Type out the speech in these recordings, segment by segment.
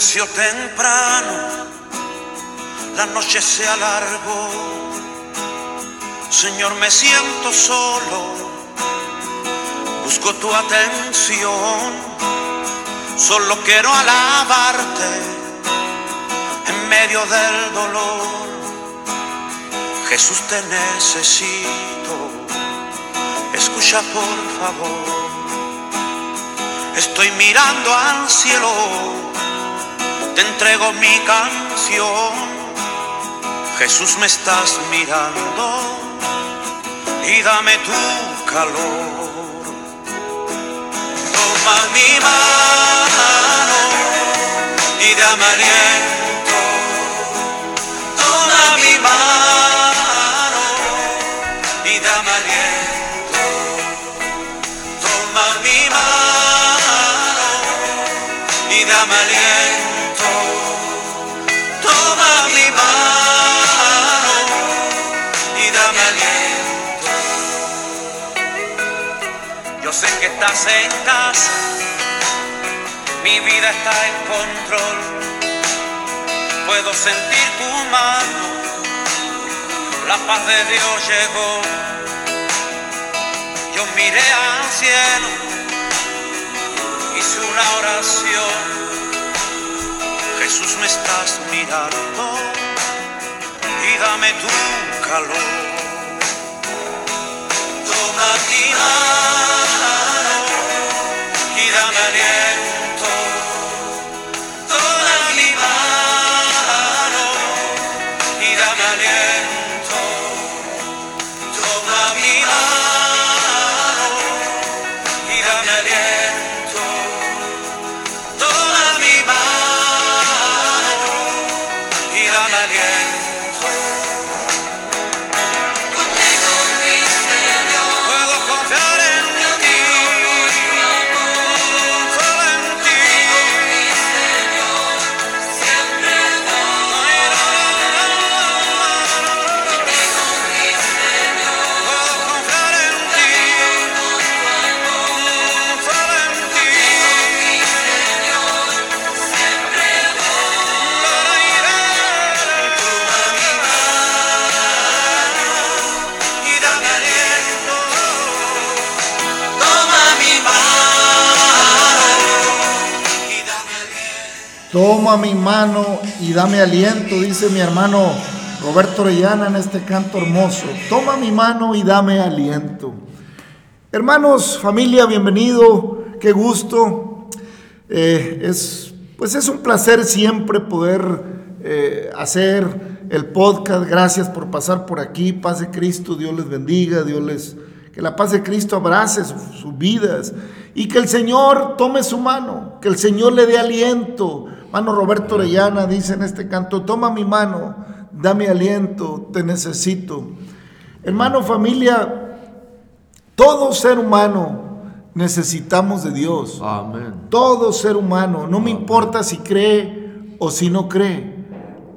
Oscureció temprano, la noche se alargó. Señor, me siento solo, busco tu atención. Solo quiero alabarte en medio del dolor. Jesús, te necesito. Escucha por favor. Estoy mirando al cielo, entrego mi canción. Jesús me estás mirando y dame tu calor. Toma mi mano y dame en mi vida está en control. Puedo sentir tu mano, la paz de Dios llegó. Yo miré al cielo, hice una oración. Jesús me estás mirando y dame tu calor. Toma mi mano Toma mi mano y dame aliento, dice mi hermano Roberto Orellana en este canto hermoso. Toma mi mano y dame aliento. Hermanos, familia, bienvenido, qué gusto. Eh, es, pues es un placer siempre poder eh, hacer el podcast. Gracias por pasar por aquí. Paz de Cristo, Dios les bendiga, Dios les... Que la paz de Cristo abrace su- sus vidas y que el Señor tome su mano, que el Señor le dé aliento. Mano Roberto Orellana dice en este canto, toma mi mano, dame aliento, te necesito. Hermano, familia, todo ser humano necesitamos de Dios. Amén. Todo ser humano, no me importa si cree o si no cree,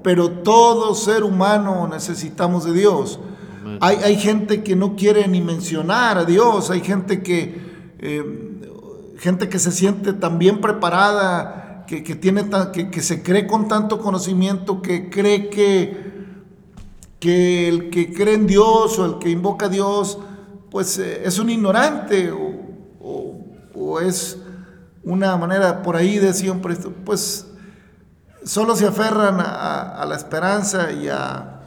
pero todo ser humano necesitamos de Dios. Hay, hay gente que no quiere ni mencionar a Dios, hay gente que, eh, gente que se siente tan bien preparada, que, que tiene que, que se cree con tanto conocimiento, que cree que, que el que cree en Dios o el que invoca a Dios, pues eh, es un ignorante o, o- es una manera por ahí de siempre, pues solo se aferran a, a- a la esperanza y a,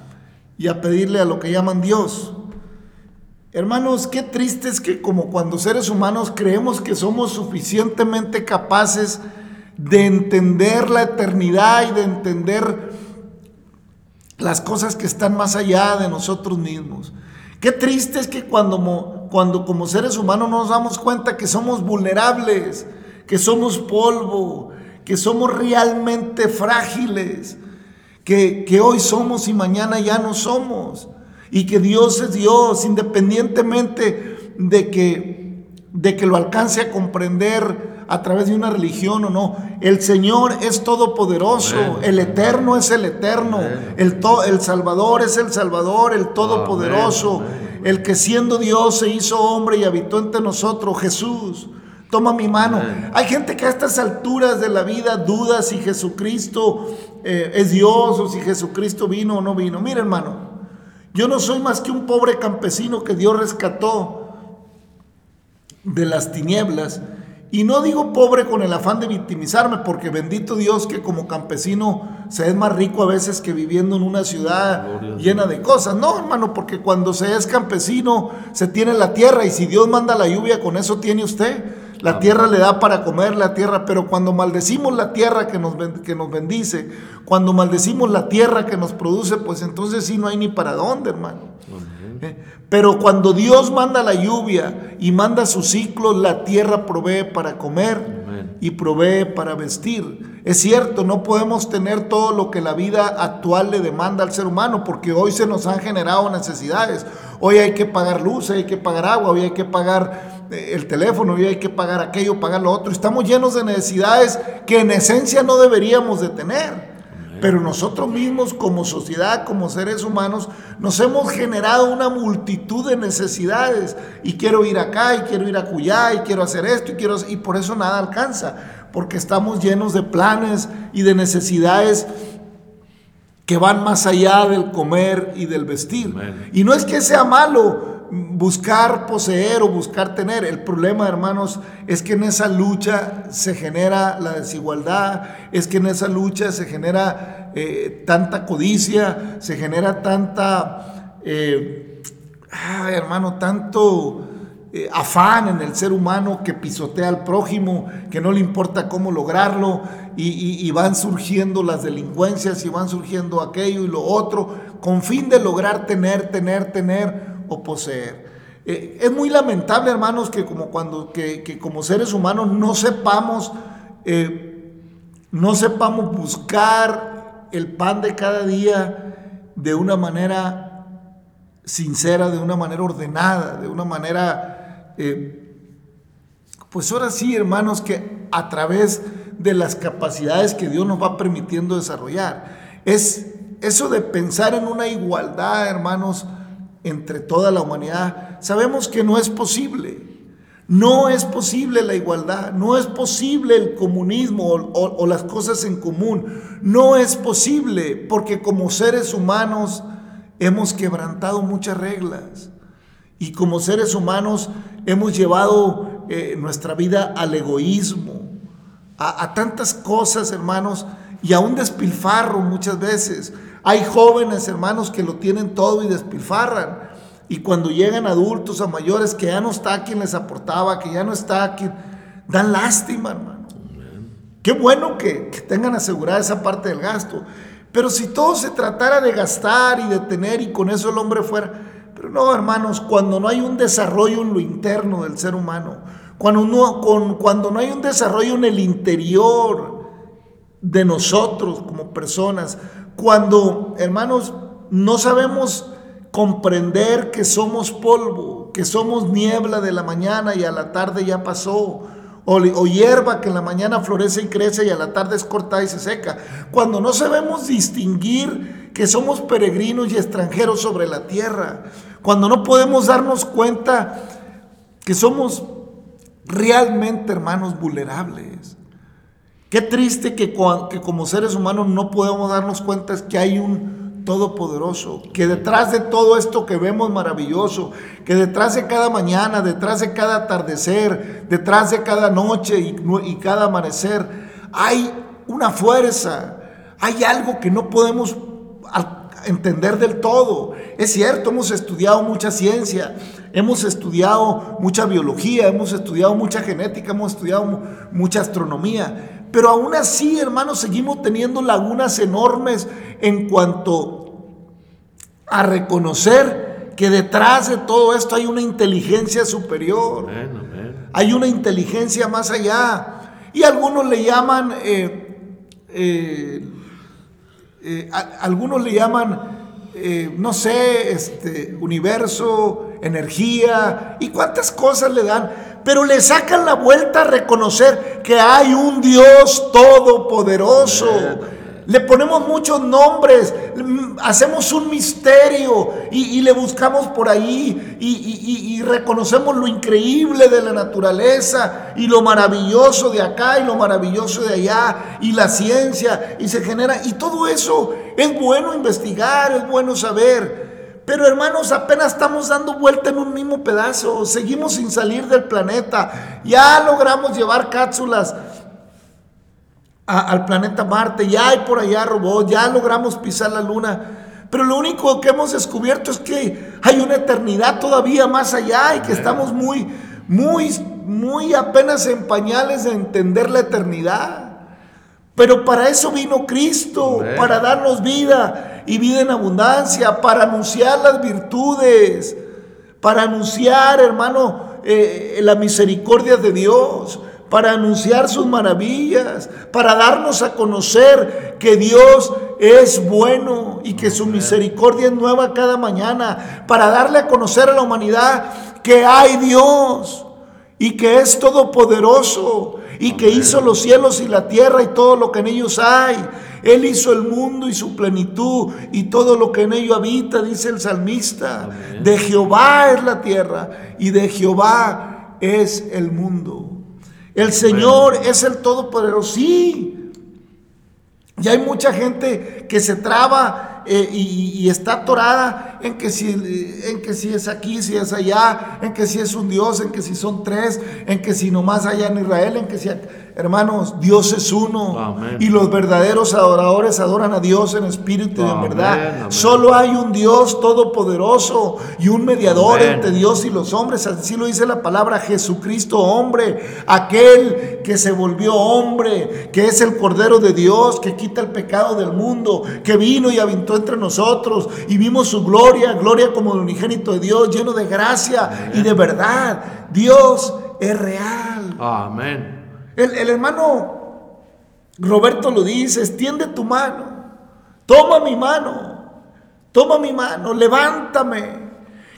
y a pedirle a lo que llaman Dios. Hermanos, qué triste es que como cuando seres humanos creemos que somos suficientemente capaces de entender la eternidad y de entender las cosas que están más allá de nosotros mismos. Qué triste es que cuando, cuando como seres humanos nos damos cuenta que somos vulnerables, que somos polvo, que somos realmente frágiles, que, que hoy somos y mañana ya no somos, y que Dios es Dios, independientemente de que, de que lo alcance a comprender a través de una religión o no. El Señor es todopoderoso, Amén. el eterno es el eterno, el, to- el Salvador es el Salvador, el todopoderoso, Amén, el que siendo Dios se hizo hombre y habitó entre nosotros, Jesús. Toma mi mano. Hay gente que a estas alturas de la vida duda si Jesucristo eh, es Dios o si Jesucristo vino o no vino. Mira hermano, yo no soy más que un pobre campesino que Dios rescató de las tinieblas y no digo pobre con el afán de victimizarme, porque bendito Dios que como campesino se es más rico a veces que viviendo en una ciudad llena de cosas. No, hermano, porque cuando se es campesino se tiene la tierra y si Dios manda la lluvia, con eso tiene usted. La tierra le da para comer la tierra, pero cuando maldecimos la tierra que nos, que nos bendice, cuando maldecimos la tierra que nos produce, pues entonces sí no hay ni para dónde, hermano. ¿Eh? Pero cuando Dios manda la lluvia y manda sus ciclos, la tierra provee para comer y provee para vestir. Es cierto, no podemos tener todo lo que la vida actual le demanda al ser humano, porque hoy se nos han generado necesidades. Hoy hay que pagar luz, hay que pagar agua, hoy hay que pagar el teléfono, hoy hay que pagar aquello, pagar lo otro. Estamos llenos de necesidades que en esencia no deberíamos de tener. Pero nosotros mismos como sociedad, como seres humanos, nos hemos generado una multitud de necesidades. Y quiero ir acá, y quiero ir acullá, y quiero hacer esto, y, quiero, y por eso nada alcanza. Porque estamos llenos de planes y de necesidades que van más allá del comer y del vestir. Y no es que sea malo, buscar poseer o buscar tener. El problema, hermanos, es que en esa lucha se genera la desigualdad, es que en esa lucha se genera eh, tanta codicia, se genera tanta, eh, hermano, tanto eh, afán en el ser humano que pisotea al prójimo, que no le importa cómo lograrlo, y, y van surgiendo las delincuencias y van surgiendo aquello y lo otro, con fin de lograr tener, tener, tener o poseer. Eh, es muy lamentable, hermanos, que como, cuando, que, como seres humanos no sepamos, eh, no sepamos buscar el pan de cada día de una manera sincera, de una manera ordenada, de una manera, eh, pues ahora sí, hermanos, que a través de las capacidades que Dios nos va permitiendo desarrollar. Es eso de pensar en una igualdad, hermanos, entre toda la humanidad, sabemos que no es posible. No es posible la igualdad, no es posible el comunismo o, las cosas en común. No es posible porque como seres humanos hemos quebrantado muchas reglas y como seres humanos hemos llevado eh, nuestra vida al egoísmo, a, a tantas cosas, hermanos, y a un despilfarro muchas veces. Hay jóvenes, hermanos, que lo tienen todo y despilfarran. Y cuando llegan adultos a mayores que ya no está quien les aportaba, que ya no está quien... Dan lástima, hermano. Qué bueno que, que tengan asegurada esa parte del gasto. Pero si todo se tratara de gastar y de tener y con eso el hombre fuera... Pero no, hermanos, cuando no hay un desarrollo en lo interno del ser humano, cuando no, con, cuando no hay un desarrollo en el interior de nosotros como personas, cuando, hermanos, no sabemos comprender que somos polvo, que somos niebla de la mañana y a la tarde ya pasó, o, hierba que en la mañana florece y crece y a la tarde es cortada y se seca. Cuando no sabemos distinguir que somos peregrinos y extranjeros sobre la tierra, cuando no podemos darnos cuenta que somos realmente hermanos vulnerables. Qué triste que, que como seres humanos no podemos darnos cuenta que hay un todopoderoso, que detrás de todo esto que vemos maravilloso, que detrás de cada mañana, detrás de cada atardecer, detrás de cada noche y, y cada amanecer, hay una fuerza, hay algo que no podemos entender del todo. Es cierto, hemos estudiado mucha ciencia, hemos estudiado mucha biología, hemos estudiado mucha genética, hemos estudiado mucha astronomía, pero aún así, hermanos, seguimos teniendo lagunas enormes en cuanto a reconocer que detrás de todo esto hay una inteligencia superior. Hay una inteligencia más allá. Y algunos le llaman, eh, eh, eh, algunos le llaman, no sé, este, universo, energía, y cuántas cosas le dan pero le sacan la vuelta a reconocer que hay un Dios todopoderoso, Le ponemos muchos nombres, hacemos un misterio y, le buscamos por ahí y, reconocemos lo increíble de la naturaleza y lo maravilloso de acá y lo maravilloso de allá y la ciencia y se genera. Y todo eso es bueno investigar, es bueno saber. Pero hermanos, apenas estamos dando vuelta en un mismo pedazo, seguimos sin salir del planeta, ya logramos llevar cápsulas al planeta Marte, ya hay por allá robots, ya logramos pisar la luna. Pero lo único que hemos descubierto es que hay una eternidad todavía más allá y que estamos muy, muy, muy apenas en pañales de entender la eternidad. Pero para eso vino Cristo, para darnos vida y vida en abundancia, para anunciar las virtudes, para anunciar, hermano, eh, la misericordia de Dios, para anunciar sus maravillas, para darnos a conocer que Dios es bueno y que su misericordia es nueva cada mañana, para darle a conocer a la humanidad que hay Dios y que es todopoderoso y que hizo los cielos y la tierra y todo lo que en ellos hay. Él hizo el mundo y su plenitud y todo lo que en ello habita, dice el salmista. De Jehová es la tierra y de Jehová es el mundo. El Señor es el Todopoderoso. Sí. Y hay mucha gente que se traba eh, y, está atorada en que, si, en que si es aquí, si es allá, en que si es un Dios, en que si son tres, en que si nomás allá en Israel, en que si... Hermanos, Dios es uno. Y los verdaderos adoradores adoran a Dios en espíritu y en verdad. Solo hay un Dios todopoderoso y un mediador entre Dios y los hombres. Así lo dice la palabra Jesucristo, hombre. Aquel que se volvió hombre, que es el Cordero de Dios, que quita el pecado del mundo, que vino y habitó entre nosotros y vimos su gloria, gloria como el unigénito de Dios, lleno de gracia y de verdad. Dios es real. Amén. El, hermano Roberto lo dice, extiende tu mano, toma mi mano, toma mi mano, levántame.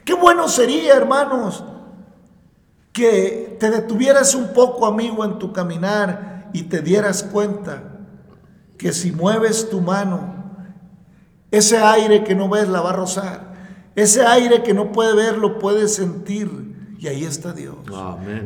Qué bueno sería, hermanos, que te detuvieras un poco, amigo, en tu caminar y te dieras cuenta que si mueves tu mano, ese aire que no ves la va a rozar, ese aire que no puede ver lo puedes sentir. Y ahí está Dios.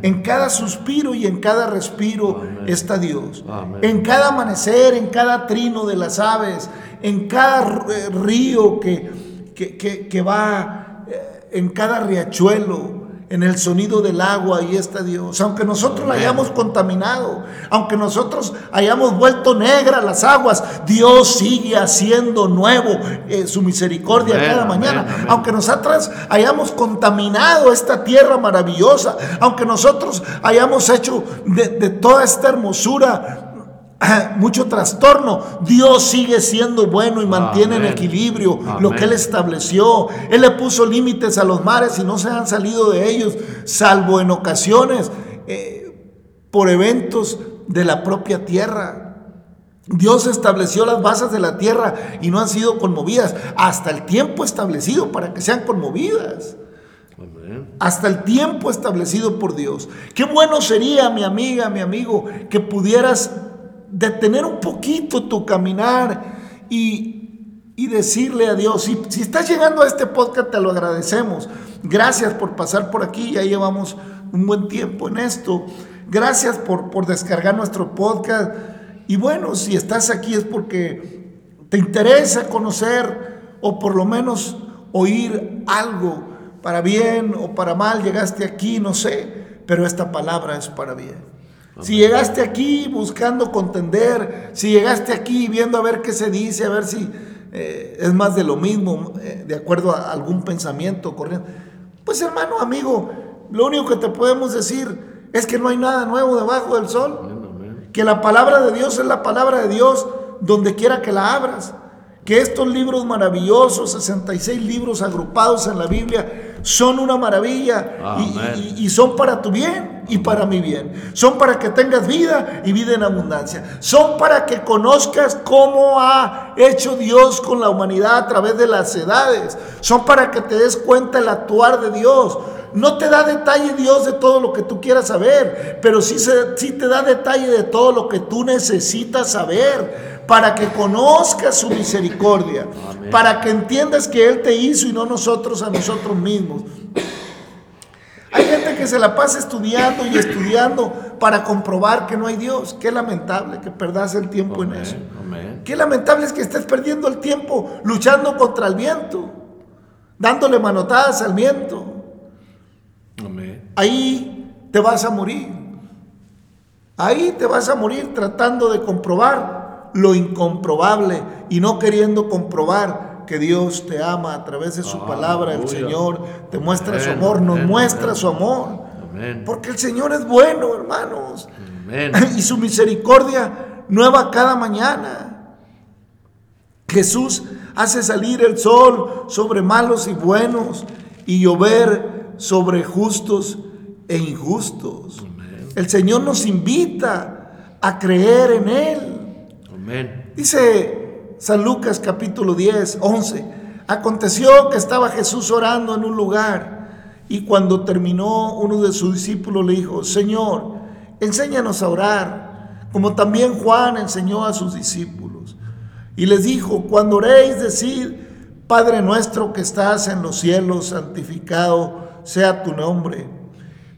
En cada suspiro y en cada respiro está Dios. En cada amanecer, en cada trino de las aves, en cada eh, río que, que, que va, eh, en cada riachuelo, en el sonido del agua, ahí está Dios. Aunque nosotros la hayamos contaminado, aunque nosotros hayamos vuelto negra las aguas, Dios sigue haciendo nuevo eh, su misericordia cada mañana. Aunque nosotros hayamos contaminado esta tierra maravillosa, aunque nosotros hayamos hecho de, de toda esta hermosura mucho trastorno, Dios sigue siendo bueno y mantiene en equilibrio lo que Él estableció. Él le puso límites a los mares y no se han salido de ellos, salvo en ocasiones eh, por eventos de la propia tierra. Dios estableció las bases de la tierra y no han sido conmovidas hasta el tiempo establecido para que sean conmovidas. Hasta el tiempo establecido por Dios. Qué bueno sería, mi amiga, mi amigo, que pudieras detener un poquito tu caminar y, decirle a Dios, si, si, estás llegando a este podcast te lo agradecemos. Gracias por pasar por aquí, ya llevamos un buen tiempo en esto. Gracias por, por descargar nuestro podcast. Y bueno, si estás aquí es porque te interesa conocer o por lo menos oír algo para bien o para mal. Llegaste aquí, no sé, pero esta palabra es para bien. Si llegaste aquí buscando contender, si llegaste aquí viendo a ver qué se dice, a ver si eh, es más de lo mismo, eh, de acuerdo a algún pensamiento corriente, pues hermano, amigo, lo único que te podemos decir es que no hay nada nuevo debajo del sol, que la palabra de Dios es la palabra de Dios donde quiera que la abras, que estos libros maravillosos, 66 libros agrupados en la Biblia, son una maravilla y, son para tu bien y para mi bien. Son para que tengas vida y vida en abundancia. Son para que conozcas cómo ha hecho Dios con la humanidad a través de las edades. Son para que te des cuenta el actuar de Dios. No te da detalle Dios de todo lo que tú quieras saber, pero sí, sí te da detalle de todo lo que tú necesitas saber para que conozcas su misericordia, para que entiendas que Él te hizo y no nosotros a nosotros mismos. Hay gente que se la pasa estudiando y estudiando para comprobar que no hay Dios. Qué lamentable que perdas el tiempo en eso. Qué lamentable es que estés perdiendo el tiempo luchando contra el viento, dándole manotadas al viento. Ahí te vas a morir. Ahí te vas a morir tratando de comprobar lo incomprobable y no queriendo comprobar que Dios te ama a través de su palabra. El Señor te muestra su amor, nos muestra su amor. Porque el Señor es bueno, hermanos. Y su misericordia nueva cada mañana. Jesús hace salir el sol sobre malos y buenos y llover sobre justos e injustos. El Señor nos invita a creer en Él. Dice San Lucas capítulo 10, 11. Aconteció que estaba Jesús orando en un lugar y cuando terminó uno de sus discípulos le dijo, Señor, enséñanos a orar, como también Juan enseñó a sus discípulos. Y les dijo, cuando oréis, decid, Padre nuestro que estás en los cielos, santificado sea tu nombre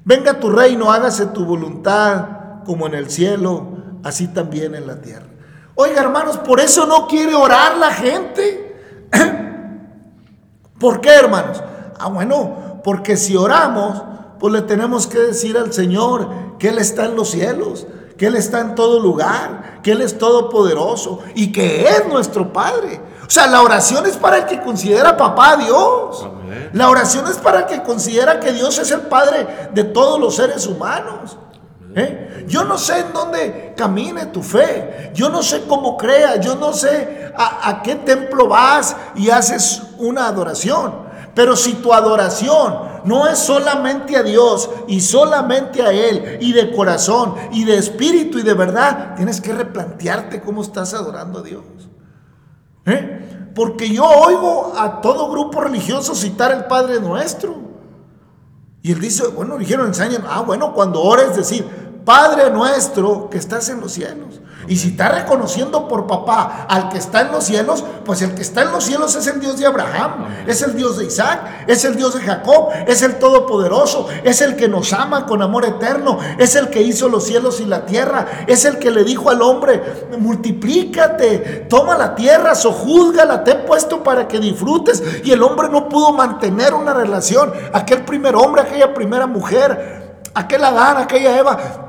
Venga tu reino, hágase tu voluntad como en el cielo, así también en la tierra. Oiga, hermanos, por eso no quiere orar la gente. ¿Por qué, hermanos? Ah, bueno, porque si oramos, pues le tenemos que decir al Señor que Él está en los cielos, que Él está en todo lugar, que Él es todopoderoso y que es nuestro Padre. O sea, la oración es para el que considera papá a Dios. La oración es para el que considera que Dios es el Padre de todos los seres humanos. ¿Eh? Yo no sé en dónde camine tu fe, yo no sé cómo crea, yo no sé a, qué templo vas y haces una adoración. Pero si tu adoración no es solamente a Dios y solamente a Él y de corazón y de espíritu y de verdad, tienes que replantearte cómo estás adorando a Dios. ¿Eh? Porque yo oigo a todo grupo religioso citar el Padre Nuestro. Y él dice, bueno, dijeron, enseñan, ah, bueno, cuando ores decir, Padre Nuestro que estás en los cielos. Y si está reconociendo por papá al que está en los cielos, pues el que está en los cielos es el Dios de Abraham, es el Dios de Isaac, es el Dios de Jacob, es el Todopoderoso, es el que nos ama con amor eterno, es el que hizo los cielos y la tierra, es el que le dijo al hombre, multiplícate, toma la tierra, sojúzgala, te he puesto para que disfrutes. Y el hombre no pudo mantener una relación, aquel primer hombre, aquella primera mujer, aquel Adán, aquella Eva,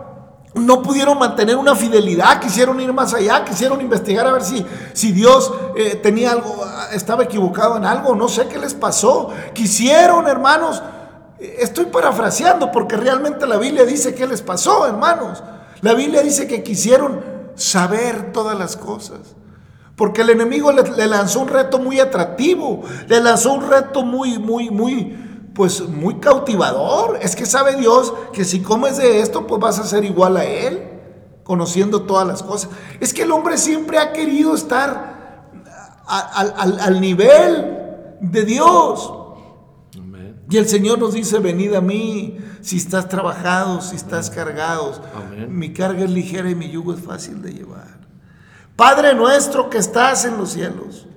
no pudieron mantener una fidelidad, quisieron ir más allá, quisieron investigar a ver si, si Dios eh, tenía algo, estaba equivocado en algo, no sé qué les pasó. Quisieron, hermanos, eh, estoy parafraseando porque realmente la Biblia dice qué les pasó, hermanos. La Biblia dice que quisieron saber todas las cosas. Porque el enemigo le lanzó un reto muy atractivo, le lanzó un reto muy, muy, muy, pues muy cautivador. Es que sabe Dios que si comes de esto, pues vas a ser igual a Él, conociendo todas las cosas. Es que el hombre siempre ha querido estar al, nivel de Dios. Y el Señor nos dice, venid a mí si estás trabajado, si estás cargados. Mi carga es ligera y mi yugo es fácil de llevar. Padre nuestro que estás en los cielos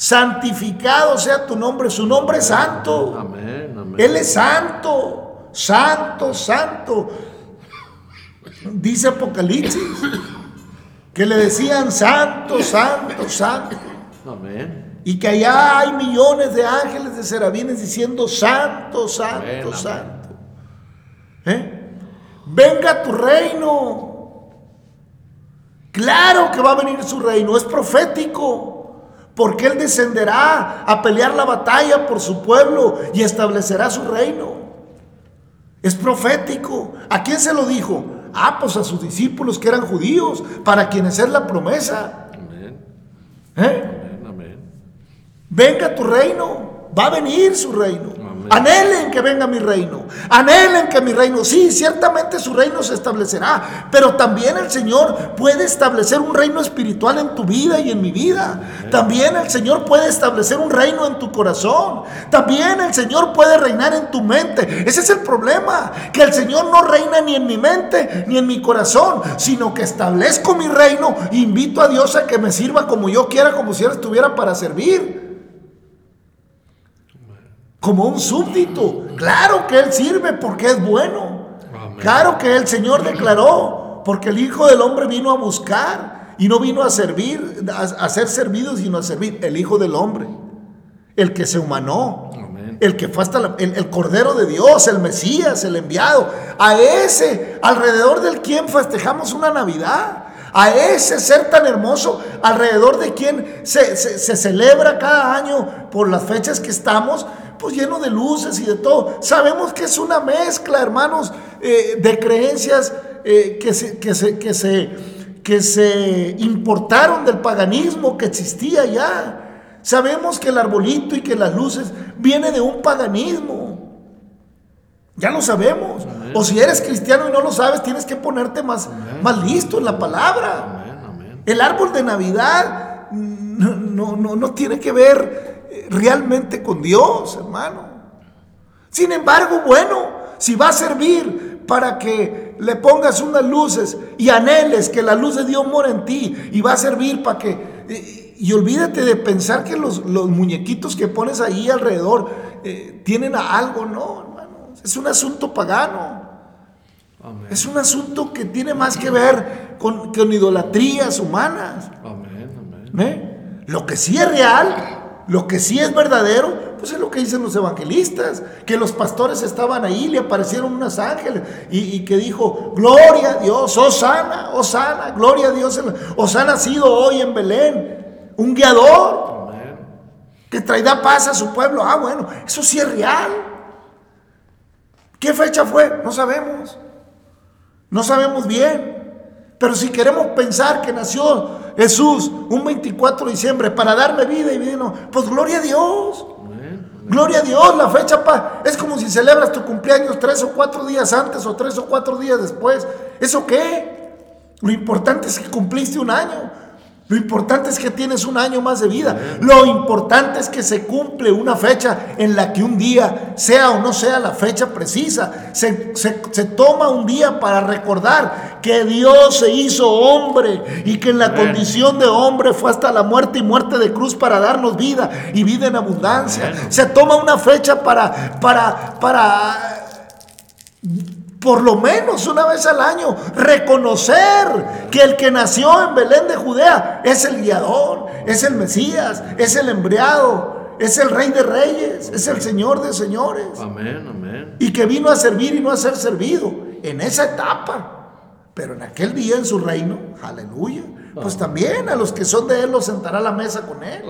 santificado sea tu nombre, su nombre es santo. Amén, Él es santo, santo, santo. Dice Apocalipsis que le decían santo, santo, santo. Amén. Y que allá hay millones de ángeles de serafines diciendo santo, santo, santo. ¿Eh? Venga tu reino. Claro que va a venir su reino, es profético porque Él descenderá a pelear la batalla por su pueblo y establecerá su reino. Es profético. ¿A quién se lo dijo? Ah, pues a sus discípulos que eran judíos, para quienes es la promesa. Amén. ¿Eh? Amén, Venga tu reino, va a venir su reino. Anhelen que venga mi reino. Anhelen que mi reino, sí, ciertamente su reino se establecerá, pero también el Señor puede establecer un reino espiritual en tu vida y en mi vida. También el Señor puede establecer un reino en tu corazón. También el Señor puede reinar en tu mente. Ese es el problema, que el Señor no reina ni en mi mente ni en mi corazón, sino que establezco mi reino e invito a Dios a que me sirva como yo quiera, como si Él estuviera para servir como un súbdito. Claro que Él sirve porque es bueno. Claro que el Señor declaró, porque el Hijo del Hombre vino a buscar y no vino a servir, a, ser servido, sino a servir. El Hijo del Hombre, el que se humanó, el que fue hasta el, el, Cordero de Dios, el Mesías, el enviado. A ese, alrededor del quien festejamos una Navidad a ese ser tan hermoso alrededor de quien se, se, celebra cada año por las fechas que estamos, pues lleno de luces y de todo. Sabemos que es una mezcla, hermanos, eh, de creencias eh, que, se, que, se, que, se, que se importaron del paganismo que existía ya. Sabemos que el arbolito y que las luces viene de un paganismo. Ya lo sabemos. O si eres cristiano y no lo sabes, tienes que ponerte más, más listo en la palabra. El árbol de Navidad no, no, no tiene que ver realmente con Dios, hermano. Sin embargo, bueno, si va a servir para que le pongas unas luces y anheles que la luz de Dios mora en ti y va a servir para que... Y olvídate de pensar que los, muñequitos que pones ahí alrededor eh, tienen algo, no, hermano. Es un asunto pagano. Es un asunto que tiene más que ver con, con idolatrías humanas. ¿Eh? Lo que sí es real lo que sí es verdadero, pues es lo que dicen los evangelistas, que los pastores estaban ahí, le aparecieron unos ángeles y, que dijo, gloria a Dios, Osana, Osana, gloria a Dios, Osana ha sido hoy en Belén, un guiador que traerá paz a su pueblo. Ah, bueno, eso sí es real. ¿Qué fecha fue? No sabemos. No sabemos bien. Pero si queremos pensar que nació Jesús un 24 de diciembre para darme vida y vino, pues gloria a Dios. Gloria a Dios, la fecha pa, es como si celebras tu cumpleaños tres o cuatro días antes o tres o cuatro días después. ¿Eso qué? Lo importante es que cumpliste un año. Lo importante es que tienes un año más de vida. Lo importante es que se cumple una fecha en la que un día, sea o no sea la fecha precisa, se, toma un día para recordar que Dios se hizo hombre y que en la condición de hombre fue hasta la muerte y muerte de cruz para darnos vida y vida en abundancia. Se toma una fecha para, para, para por lo menos una vez al año, reconocer que el que nació en Belén de Judea es el guiador, es el Mesías, es el embriado, es el rey de reyes, es el señor de señores. Amén, amén. Y que vino a servir y no a ser servido en esa etapa. Pero en aquel día en su reino, aleluya, pues también a los que son de él los sentará a la mesa con él.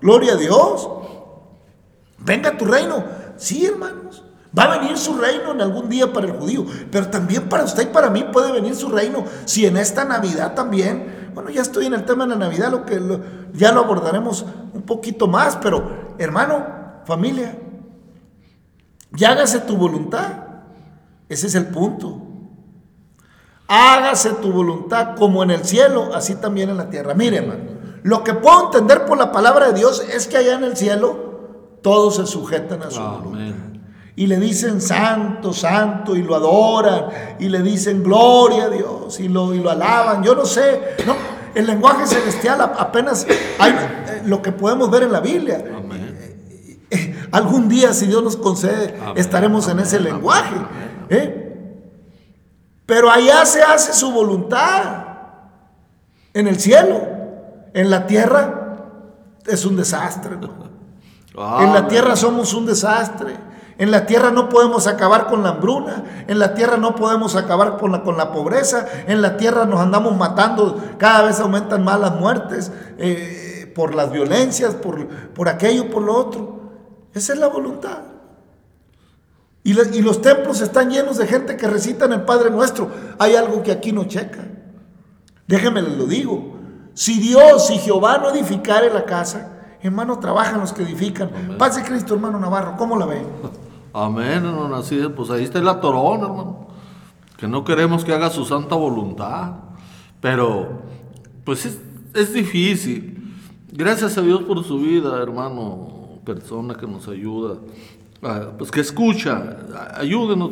Gloria a Dios. Venga tu reino. Sí, hermanos. Va a venir su reino en algún día para el judío, pero también para usted y para mí puede venir su reino si en esta Navidad también, bueno, ya estoy en el tema de la Navidad, lo que ya lo abordaremos un poquito más, pero hermano, familia, ya hágase tu voluntad. Ese es el punto. Hágase tu voluntad como en el cielo, así también en la tierra. Mire, hermano, lo que puedo entender por la palabra de Dios es que allá en el cielo todos se sujetan a su voluntad y le dicen santo, santo y lo adoran y le dicen gloria a Dios y lo, y lo alaban. Yo no sé, no, el lenguaje celestial apenas hay eh, lo que podemos ver en la Biblia. Eh, eh, algún día, si Dios nos concede, estaremos en ese lenguaje. Pero allá se hace su voluntad, en el cielo, en la tierra es un desastre. En la tierra somos un desastre. En la tierra no podemos acabar con la hambruna, en la tierra no podemos acabar con la, con la pobreza, en la tierra nos andamos matando, cada vez aumentan más las muertes eh, por las violencias, por, por aquello, por lo otro. Esa es la voluntad. Y, y los templos están llenos de gente que recita en el Padre Nuestro. Hay algo que aquí no checa. Déjenme les lo digo. Si Dios, si Jehová no edificare la casa, Hermano, trabajan los que edifican. Paz de Cristo, hermano Navarro, ¿cómo la ve? Amén, hermano, así es. Pues ahí está la torona, hermano. Que no queremos que haga su santa voluntad. Pero, pues es, es difícil. Gracias a Dios por su vida, hermano, persona que nos ayuda. Ah, pues que escucha, ayúdenos.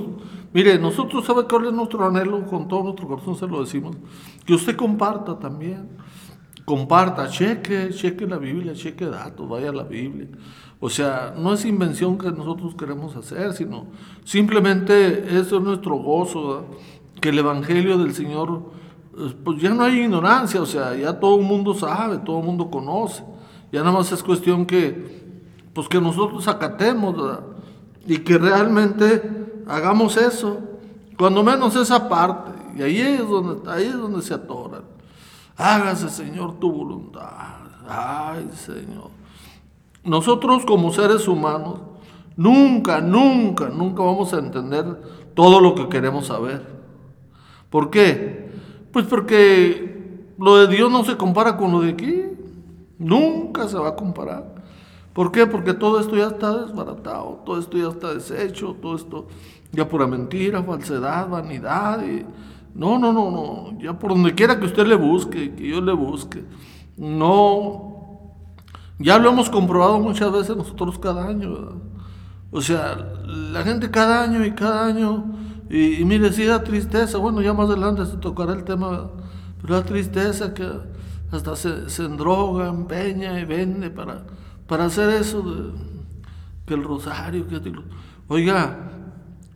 Mire, nosotros, ¿sabe cuál es nuestro anhelo? Con todo nuestro corazón se lo decimos. Que usted comparta también. Comparta, cheque, cheque la Biblia, cheque datos, vaya a la Biblia. O sea, no es invención que nosotros queremos hacer, sino simplemente eso es nuestro gozo, que el Evangelio del Señor, eh, pues ya no hay ignorancia, o sea, ya todo el mundo sabe, todo el mundo conoce. Ya nada más es cuestión que, pues que nosotros acatemos, y que realmente hagamos eso, cuando menos esa parte, y ahí es donde, ahí es donde se atoran. Hágase, Señor, tu voluntad. Ay, Señor. Nosotros como seres humanos, nunca, nunca, nunca vamos a entender todo lo que queremos saber. ¿Por qué? Pues porque lo de Dios no se compara con lo de aquí. Nunca se va a comparar. ¿Por qué? Porque todo esto ya está desbaratado, todo esto ya está deshecho, todo esto ya pura mentira, falsedad, vanidad. Y... No, no, no, no, ya por donde quiera que usted le busque, que yo le busque. No, ya lo hemos comprobado muchas veces nosotros cada año. O sea, la gente cada año y cada año, y, mire, sí da tristeza, bueno, ya más adelante se tocará el tema, pero la tristeza que hasta se, se endroga, empeña y vende para para hacer eso, de, que el rosario, que... Oiga,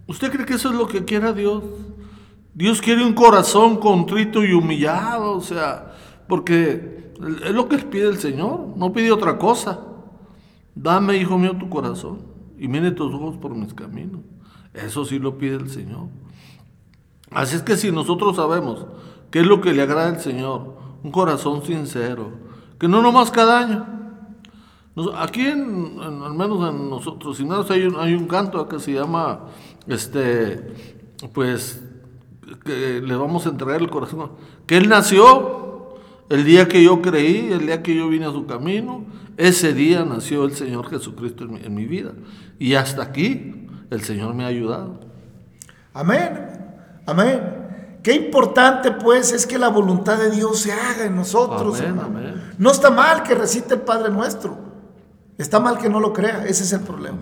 ¿usted cree que eso es lo que quiera Dios? Dios quiere un corazón contrito y humillado, o sea, porque es lo que pide el Señor, no pide otra cosa. Dame, hijo mío, tu corazón y mire tus ojos por mis caminos. Eso sí lo pide el Señor. Así es que si nosotros sabemos qué es lo que le agrada al Señor, un corazón sincero, que no nomás cada año, Aquí, en, al menos en nosotros, hay un, hay un canto que se llama, este, pues, que le vamos a entregar el corazón. Que Él nació el día que yo creí, el día que yo vine a su camino, ese día nació el Señor Jesucristo en mi, en mi vida. Y hasta aquí el Señor me ha ayudado. Amén, amén. Qué importante pues es que la voluntad de Dios se haga en nosotros. Amén, No está mal que recite el Padre nuestro. Está mal que no lo crea, ese es el problema.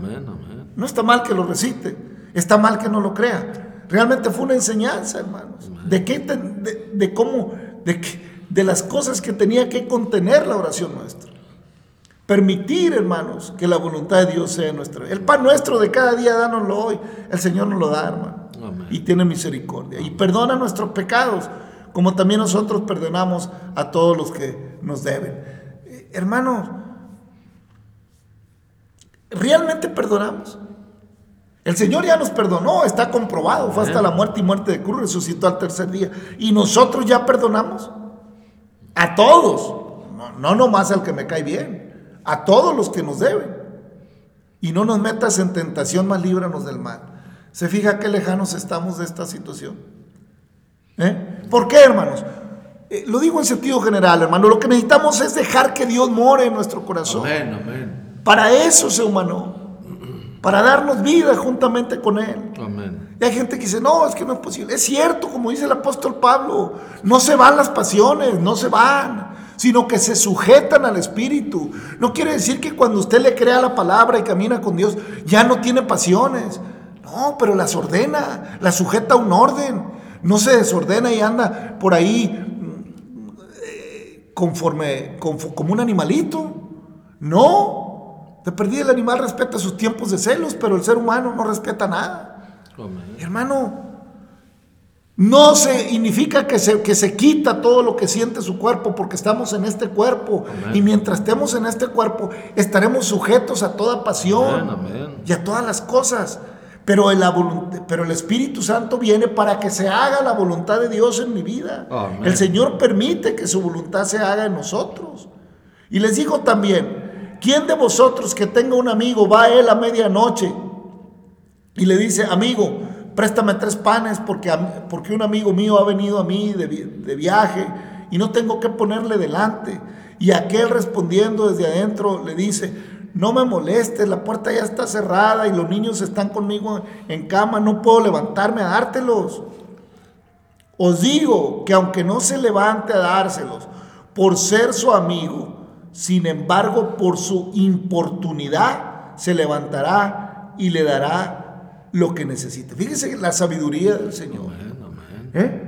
No está mal que lo recite, está mal que no lo crea. Realmente fue una enseñanza, hermanos, de, qué, de, cómo, de, de las cosas que tenía que contener la oración nuestra. Permitir, hermanos, que la voluntad de Dios sea nuestra. El pan nuestro de cada día, dánoslo hoy. El Señor nos lo da, hermano. Y tiene misericordia. Y perdona nuestros pecados, como también nosotros perdonamos a todos los que nos deben. Eh, hermanos, ¿Realmente perdonamos? El Señor ya nos perdonó, está comprobado, fue hasta la muerte y muerte de cruz, resucitó al tercer día. ¿Y nosotros ya perdonamos? A todos, no, no nomás al que me cae bien, a todos los que nos deben. Y no nos metas en tentación, más líbranos del mal. ¿Se fija qué lejanos estamos de esta situación? ¿Eh? ¿Por qué, hermanos? Eh, lo digo en sentido general, hermano. Lo que necesitamos es dejar que Dios more en nuestro corazón. Amén, amén. Para eso se humanó. Para darnos vida juntamente con Él. Y hay gente que dice, no, es que no es posible. Es cierto, como dice el apóstol Pablo, no se van las pasiones, no se van, sino que se sujetan al Espíritu. No quiere decir que cuando usted le crea la palabra y camina con Dios, ya no tiene pasiones. No, pero las ordena, las sujeta a un orden. No se desordena y anda por ahí mm, eh, conforme, como un animalito. No, de perdí el animal respeta sus tiempos de celos, pero el ser humano no respeta nada. Hermano, no significa que se, que se quita todo lo que siente su cuerpo porque estamos en este cuerpo. Y mientras estemos en este cuerpo, estaremos sujetos a toda pasión y a todas las cosas. Pero el, pero el Espíritu Santo viene para que se haga la voluntad de Dios en mi vida. El Señor permite que su voluntad se haga en nosotros. Y les digo también, ¿Quién de vosotros que tenga un amigo va a él a medianoche y le dice, amigo, préstame tres panes porque, porque un amigo mío ha venido a mí de, de viaje y no tengo que ponerle delante? Y aquel respondiendo desde adentro le dice, no me molestes, la puerta ya está cerrada y los niños están conmigo en cama, no puedo levantarme a dártelos. Os digo que aunque no se levante a dárselos por ser su amigo, sin embargo por su importunidad se levantará y le dará lo que necesite. Fíjese la sabiduría del Señor. ¿Eh?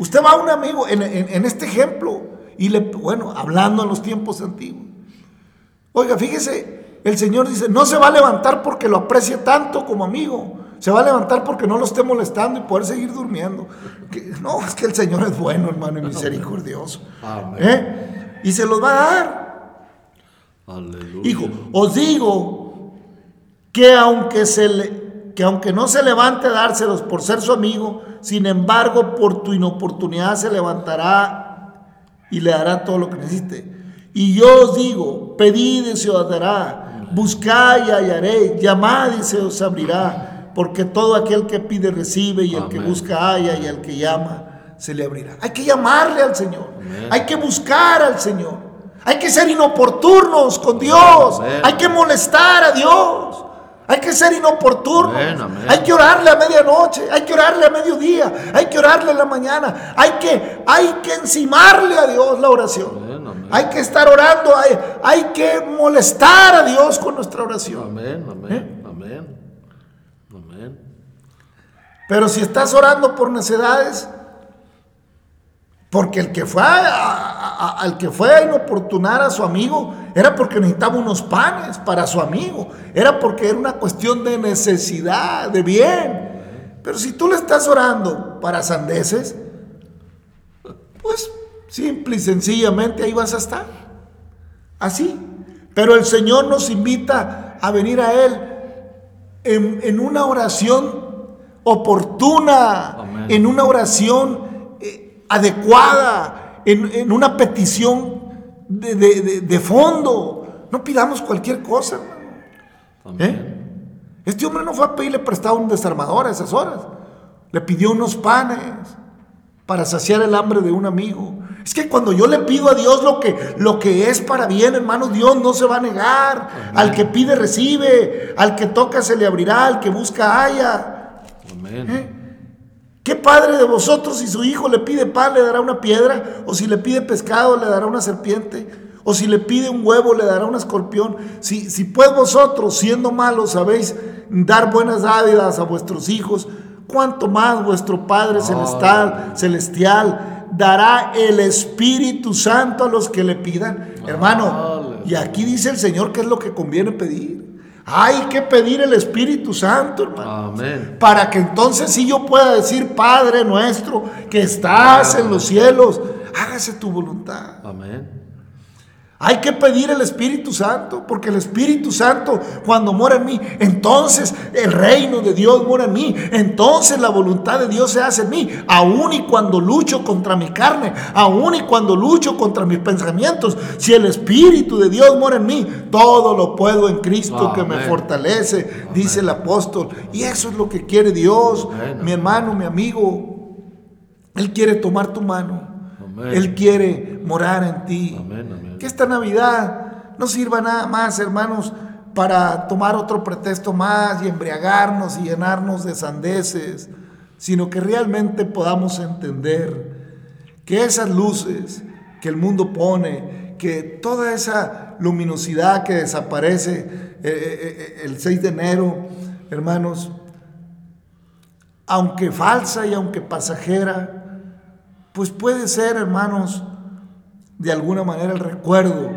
Usted va a un amigo en, en este ejemplo y le, bueno, hablando en los tiempos antiguos. Oiga, fíjese, el Señor dice, no se va a levantar porque lo aprecie tanto como amigo. Se va a levantar porque no lo esté molestando y poder seguir durmiendo. no, es que el Señor es bueno, hermano, y misericordioso. ¿Eh? Y se los va a dar. Aleluya. Hijo, os digo que aunque, se le, que aunque no se levante a dárselos por ser su amigo, sin embargo, por tu inoportunidad se levantará y le dará todo lo que necesite. Y yo os digo, pedid y se os dará, buscad y hallaréis, llamad y se os abrirá porque todo aquel que pide recibe y el que busca halla y el que llama se le abrirá. Hay que llamarle al Señor, hay que buscar al Señor, hay que ser inoportunos con Dios, hay que molestar a Dios. Hay que ser inoportunos. Hay que orarle a medianoche. Hay que orarle a mediodía. Hay que orarle en la mañana. Hay que, hay que encimarle a Dios la oración. Hay que estar orando. Hay, hay, que molestar a Dios con nuestra oración. Amén, amén. ¿Eh? Pero si estás orando por necedades, porque el que fue a, al que fue a inoportunar a su amigo era porque necesitaba unos panes para su amigo, era porque era una cuestión de necesidad, de bien. Pero si tú le estás orando para sandeces, pues simple y sencillamente ahí vas a estar. Así. Pero el Señor nos invita a venir a Él en, en una oración oportuna, en una oración eh, adecuada, en, una petición de, fondo. No pidamos cualquier cosa, ¿Eh? Este hombre no fue a pedirle prestado un desarmador a esas horas. Le pidió unos panes para saciar el hambre de un amigo. Es que cuando yo le pido a Dios lo que, lo que es para bien, hermano, Dios no se va a negar. Al que pide, recibe. Al que toca, se le abrirá. Al que busca, haya. ¿Eh? ¿Qué padre de vosotros si su hijo le pide pan le dará una piedra? ¿O si le pide pescado le dará una serpiente? ¿O si le pide un huevo le dará un escorpión? Si, si pues vosotros, siendo malos, sabéis dar buenas dádivas a vuestros hijos, ¿cuánto más vuestro Padre celestial, celestial dará el Espíritu Santo a los que le pidan? Hermano, y aquí dice el Señor que es lo que conviene pedir. Hay que pedir el Espíritu Santo, hermano. Amén. Para que entonces sí yo pueda decir, Padre nuestro, que estás en los cielos, hágase tu voluntad. Amén. Hay que pedir el Espíritu Santo, porque el Espíritu Santo cuando mora en mí, entonces el reino de Dios mora en mí, entonces la voluntad de Dios se hace en mí, aun y cuando lucho contra mi carne, aun y cuando lucho contra mis pensamientos, si el Espíritu de Dios mora en mí, todo lo puedo en Cristo que me fortalece, dice el apóstol. Y eso es lo que quiere Dios, mi hermano, mi amigo. Él quiere tomar tu mano. Él quiere morar en ti. Que esta Navidad no sirva nada más, hermanos, para tomar otro pretexto más y embriagarnos y llenarnos de sandeces, sino que realmente podamos entender que esas luces que el mundo pone, que toda esa luminosidad que desaparece eh, eh, eh, el 6 de enero, hermanos, aunque falsa y aunque pasajera, pues puede ser, hermanos, de alguna manera el recuerdo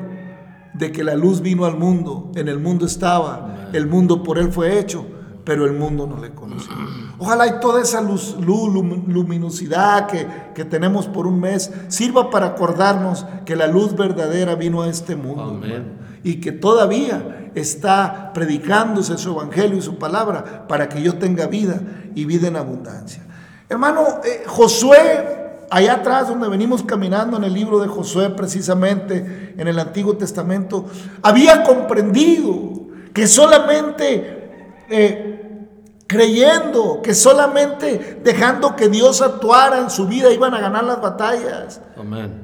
de que la luz vino al mundo, en el mundo estaba, el mundo por él fue hecho, pero el mundo no le conoció. Ojalá y toda esa luz, luminosidad que, que, tenemos por un mes sirva para acordarnos que la luz verdadera vino a este mundo y que todavía está predicándose su evangelio y su palabra para que yo tenga vida y vida en abundancia. Hermano, eh, Josué allá atrás donde venimos caminando en el libro de Josué precisamente, en el Antiguo Testamento, había comprendido que solamente eh, creyendo, que solamente dejando que Dios actuara en su vida iban a ganar las batallas. Amén.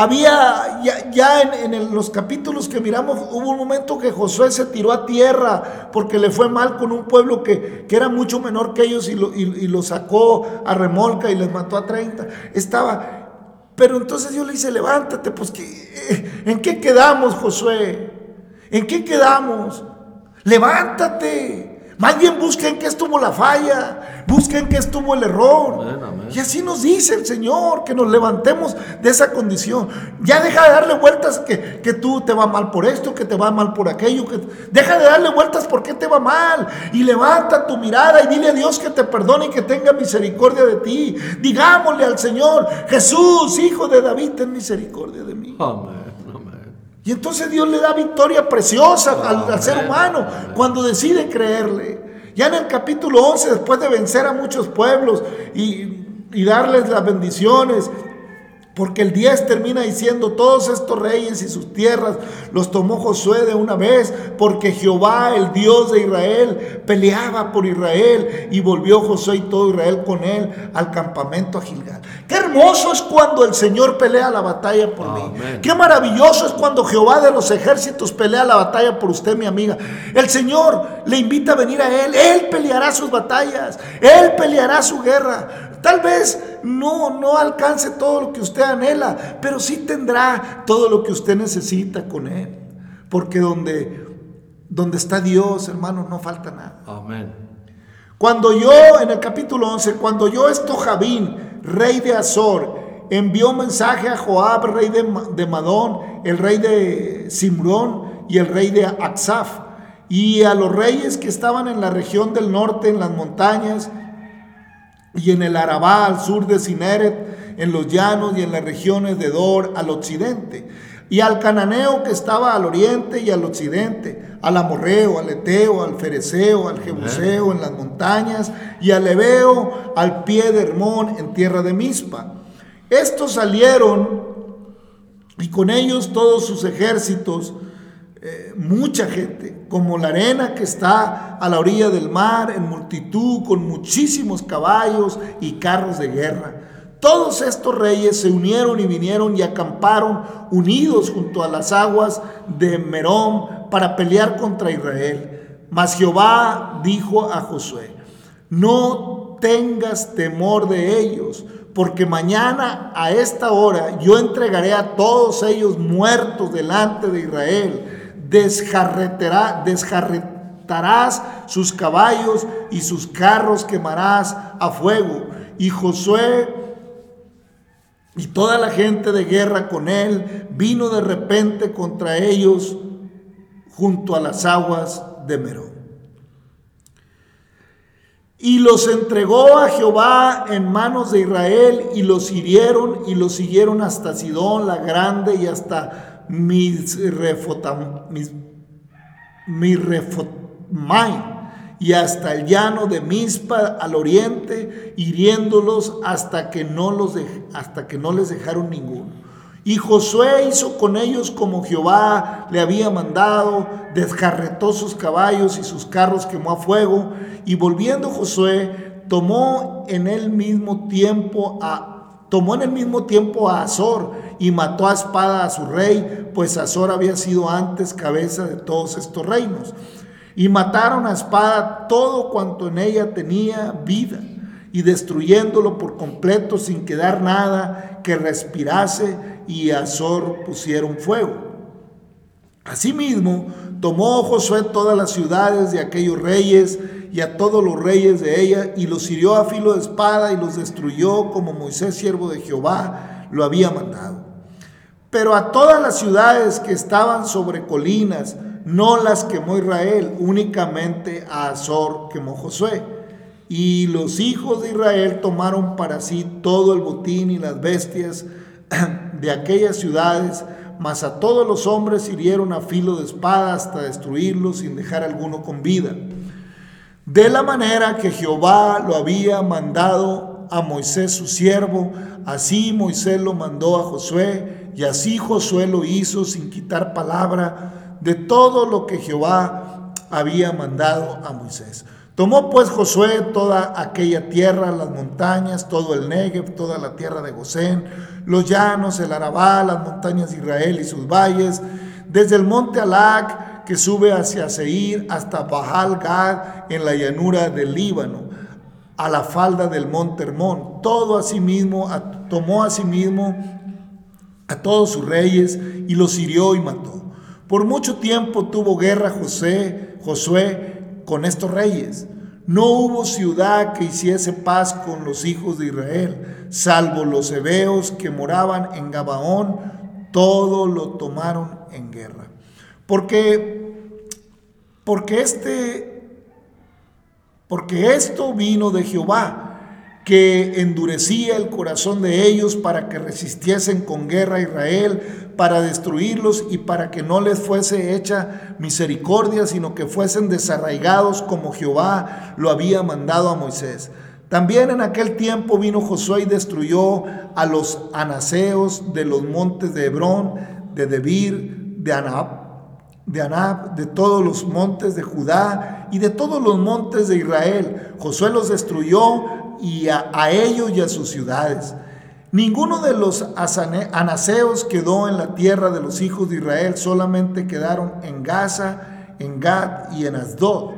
Había, ya, en, los capítulos que miramos, hubo un momento que Josué se tiró a tierra porque le fue mal con un pueblo que, era mucho menor que ellos y lo, y lo, sacó a remolca y les mató a 30. Estaba, pero entonces Dios le dice, levántate, pues eh, ¿en qué quedamos, Josué? ¿En qué quedamos? Levántate. Más bien busquen que estuvo la falla, busquen que estuvo el error. Y así nos dice el Señor, que nos levantemos de esa condición. Ya deja de darle vueltas que, que tú te va mal por esto, que te va mal por aquello. Que, deja de darle vueltas por qué te va mal. Y levanta tu mirada y dile a Dios que te perdone y que tenga misericordia de ti. Digámosle al Señor, Jesús, hijo de David, ten misericordia de mí. Amén. Y entonces Dios le da victoria preciosa al, ser humano cuando decide creerle. Ya en el capítulo 11, después de vencer a muchos pueblos y, y darles las bendiciones, porque el 10 termina diciendo, todos estos reyes y sus tierras los tomó Josué de una vez, porque Jehová, el Dios de Israel, peleaba por Israel y volvió Josué y todo Israel con él al campamento a Gilgal. Qué hermoso es cuando el Señor pelea la batalla por mí. Qué maravilloso es cuando Jehová de los ejércitos pelea la batalla por usted, mi amiga. El Señor le invita a venir a Él. Él peleará sus batallas. Él peleará su guerra. Tal vez no, no alcance todo lo que usted anhela, pero sí tendrá todo lo que usted necesita con Él. Porque donde, donde está Dios, hermano, no falta nada. Amén. Cuando yo, en el capítulo 11, cuando yo esto Javín, rey de Azor, envió mensaje a Joab, rey de, de Madón, el rey de Simrón y el rey de Aksaf, y a los reyes que estaban en la región del norte, en las montañas, y en el Arabá al sur de Sineret, en los llanos y en las regiones de Dor al occidente, y al cananeo que estaba al oriente y al occidente, al amorreo, al eteo, al fereceo, al jebuseo en las montañas, y al ebeo al pie de Hermón en tierra de Mispa. Estos salieron y con ellos todos sus ejércitos, eh, mucha gente, como la arena que está a la orilla del mar, en multitud, con muchísimos caballos y carros de guerra. Todos estos reyes se unieron y vinieron y acamparon unidos junto a las aguas de Merón para pelear contra Israel. Mas Jehová dijo a Josué, no tengas temor de ellos, porque mañana a esta hora yo entregaré a todos ellos muertos delante de Israel desjarretará, desjarretarás sus caballos y sus carros quemarás a fuego. Y Josué y toda la gente de guerra con él vino de repente contra ellos junto a las aguas de Merón. Y los entregó a Jehová en manos de Israel y los hirieron y los siguieron hasta Sidón la grande y hasta mis, mis, y hasta el llano de Mispa al oriente, hiriéndolos hasta que no, los hasta que no les dejaron ninguno. Y Josué hizo con ellos como Jehová le había mandado, descarretó sus caballos y sus carros quemó a fuego, y volviendo Josué, tomó en el mismo tiempo a tomó en el mismo tiempo a Azor y mató a espada a su rey, pues Azor había sido antes cabeza de todos estos reinos. Y mataron a espada todo cuanto en ella tenía vida, y destruyéndolo por completo sin quedar nada que respirase, y a Azor pusieron fuego. Asimismo, tomó Josué todas las ciudades de aquellos reyes, y a todos los reyes de ella, y los hirió a filo de espada y los destruyó como Moisés, siervo de Jehová, lo había mandado. Pero a todas las ciudades que estaban sobre colinas, no las quemó Israel, únicamente a Azor quemó Josué. Y los hijos de Israel tomaron para sí todo el botín y las bestias de aquellas ciudades, mas a todos los hombres hirieron a filo de espada hasta destruirlos sin dejar alguno con vida de la manera que Jehová lo había mandado a Moisés su siervo, así Moisés lo mandó a Josué, y así Josué lo hizo sin quitar palabra de todo lo que Jehová había mandado a Moisés. Tomó pues Josué toda aquella tierra, las montañas, todo el Negev, toda la tierra de Gosén, los llanos, el Arabá, las montañas de Israel y sus valles, desde el monte Alac que sube hacia Seir hasta Bahal Gad en la llanura del Líbano, a la falda del monte Hermón. Todo asimismo tomó a sí mismo a todos sus reyes y los hirió y mató. Por mucho tiempo tuvo guerra José, Josué con estos reyes. No hubo ciudad que hiciese paz con los hijos de Israel, salvo los hebeos que moraban en Gabaón, todo lo tomaron en guerra. Porque, porque este, porque esto vino de Jehová que endurecía el corazón de ellos para que resistiesen con guerra a Israel, para destruirlos y para que no les fuese hecha misericordia, sino que fuesen desarraigados como Jehová lo había mandado a Moisés. También en aquel tiempo vino Josué y destruyó a los anaseos de los montes de Hebrón, de Debir, de Anab, de Anab, de todos los montes de Judá y de todos los montes de Israel. Josué los destruyó y a, ellos y a sus ciudades. Ninguno de los anaseos quedó en la tierra de los hijos de Israel, solamente quedaron en Gaza, en Gad y en Asdod.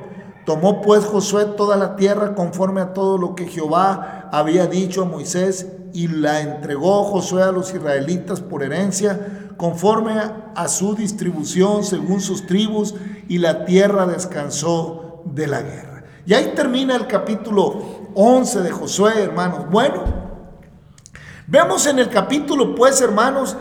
Tomó pues Josué toda la tierra conforme a todo lo que Jehová había dicho a Moisés y la entregó Josué a los israelitas por herencia conforme a su distribución según sus tribus y la tierra descansó de la guerra. Y ahí termina el capítulo 11 de Josué, hermanos. Bueno, vemos en el capítulo, pues, hermanos,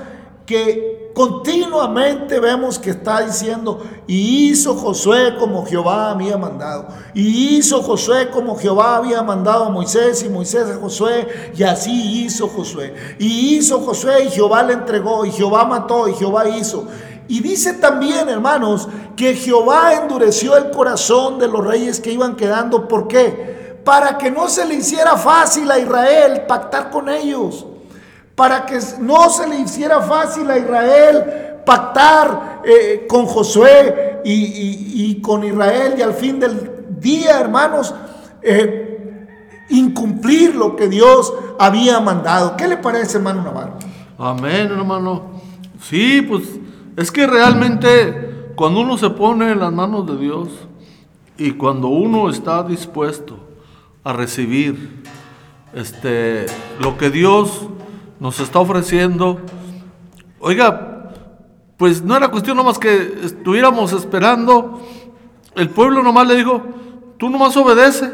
que continuamente vemos que está diciendo, y hizo Josué como Jehová había mandado, y hizo Josué como Jehová había mandado a Moisés, y Moisés a Josué, y así hizo Josué, y hizo Josué, y Jehová le entregó, y Jehová mató, y Jehová hizo. Y dice también, hermanos, que Jehová endureció el corazón de los reyes que iban quedando. ¿Por qué? para que no se le hiciera fácil a Israel pactar con ellos, para que no se le hiciera fácil a Israel pactar eh, con Josué y, con Israel y al fin del día, hermanos, eh, incumplir lo que Dios había mandado. ¿Qué le parece, hermano Navarro? Amén, hermano. Sí, pues es que realmente cuando uno se pone en las manos de Dios y cuando uno está dispuesto a recibir este, lo que Dios nos está ofreciendo. Oiga, pues no era cuestión nomás que estuviéramos esperando. El pueblo nomás le dijo, tú nomás obedece.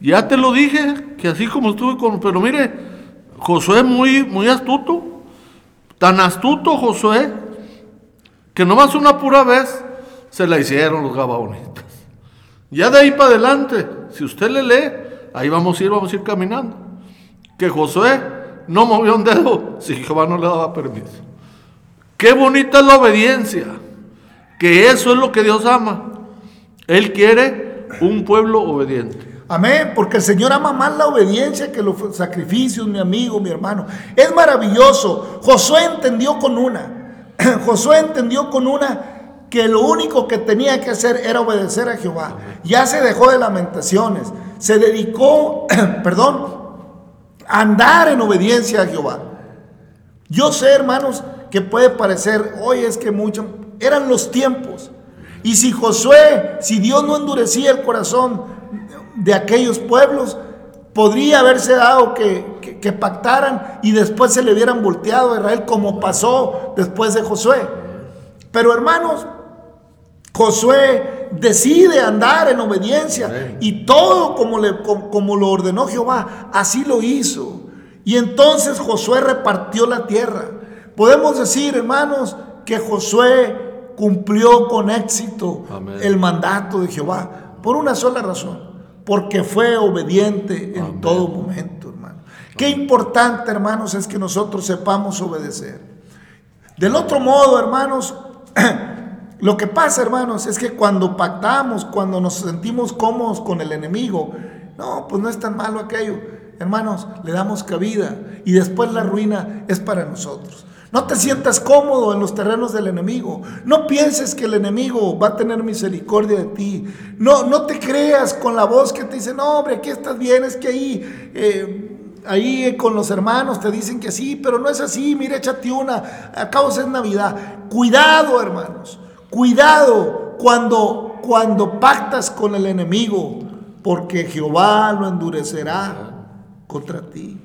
Ya te lo dije, que así como estuve con... Pero mire, Josué muy, muy astuto. Tan astuto Josué, que nomás una pura vez se la hicieron los gabaonitas. Ya de ahí para adelante, si usted le lee, ahí vamos a ir, vamos a ir caminando. Que Josué no movió un dedo si Jehová no le daba permiso. Qué bonita es la obediencia. Que eso es lo que Dios ama. Él quiere un pueblo obediente. Amén, porque el Señor ama más la obediencia que los sacrificios, mi amigo, mi hermano. Es maravilloso. Josué entendió con una. Josué entendió con una que lo único que tenía que hacer era obedecer a Jehová. Ya se dejó de lamentaciones, se dedicó, perdón, andar en obediencia a Jehová. Yo sé, hermanos, que puede parecer, hoy es que mucho, eran los tiempos. Y si Josué, si Dios no endurecía el corazón de aquellos pueblos, podría haberse dado que, que pactaran y después se le hubieran volteado a Israel como pasó después de Josué. Pero hermanos, Josué decide andar en obediencia y todo como, le, como, lo ordenó Jehová, así lo hizo. Y entonces Josué repartió la tierra. Podemos decir, hermanos, que Josué cumplió con éxito el mandato de Jehová por una sola razón, porque fue obediente en todo momento, hermano. Qué importante, hermanos, es que nosotros sepamos obedecer. Del otro modo, hermanos, Lo que pasa, hermanos, es que cuando pactamos, cuando nos sentimos cómodos con el enemigo, no, pues no es tan malo aquello. Hermanos, le damos cabida y después la ruina es para nosotros. No te sientas cómodo en los terrenos del enemigo. No pienses que el enemigo va a tener misericordia de ti. No, no te creas con la voz que te dice, no, hombre, aquí estás bien, es que ahí, eh, ahí con los hermanos te dicen que sí, pero no es así. Mira, échate una. Acabo es Navidad. Cuidado, hermanos. Cuidado cuando, cuando pactas con el enemigo, porque Jehová lo endurecerá contra ti.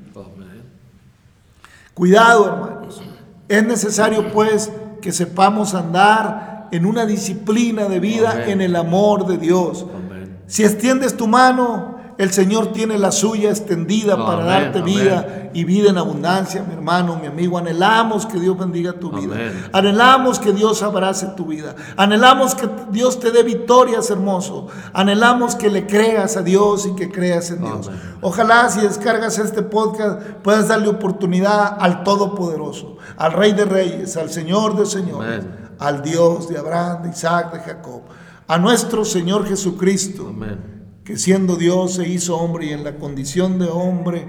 Cuidado, hermanos. Es necesario pues que sepamos andar en una disciplina de vida en el amor de Dios. Si extiendes tu mano, el Señor tiene la suya extendida para darte vida y vida en abundancia, mi hermano, mi amigo. Anhelamos que Dios bendiga tu vida. Anhelamos que Dios abrace tu vida. Anhelamos que Dios te dé victorias, hermoso. Anhelamos que le creas a Dios y que creas en Dios. Ojalá si descargas este podcast puedas darle oportunidad al Todopoderoso, al Rey de Reyes, al Señor de Señores, al Dios de Abraham, de Isaac, de Jacob, a nuestro Señor Jesucristo. Que siendo Dios se hizo hombre y en la condición de hombre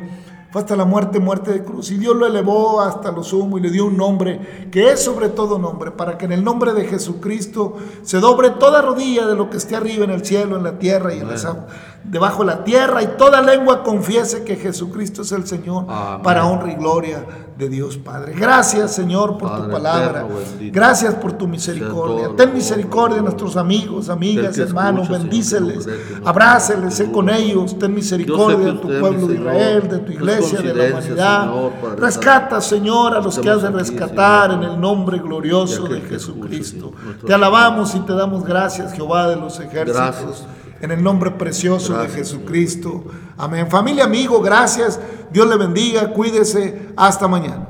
fue hasta la muerte, muerte de cruz. Y Dios lo elevó hasta lo sumo y le dio un nombre que es sobre todo nombre, para que en el nombre de Jesucristo se dobre toda rodilla de lo que esté arriba en el cielo, en la tierra y en las aguas debajo de la tierra y toda lengua confiese que Jesucristo es el Señor para honra y gloria de Dios Padre. Gracias Señor por tu palabra. Gracias por tu misericordia. Ten misericordia de nuestros amigos, amigas, hermanos. Bendíceles, abráceles, sé con ellos. Ten misericordia de tu pueblo de Israel, de tu iglesia, de la humanidad. Rescata Señor a los que has de rescatar en el nombre glorioso de Jesucristo. Te alabamos y te damos gracias Jehová de los ejércitos en el nombre precioso de Jesucristo. Amén. Familia, amigo, gracias. Dios le bendiga. Cuídese. Hasta mañana.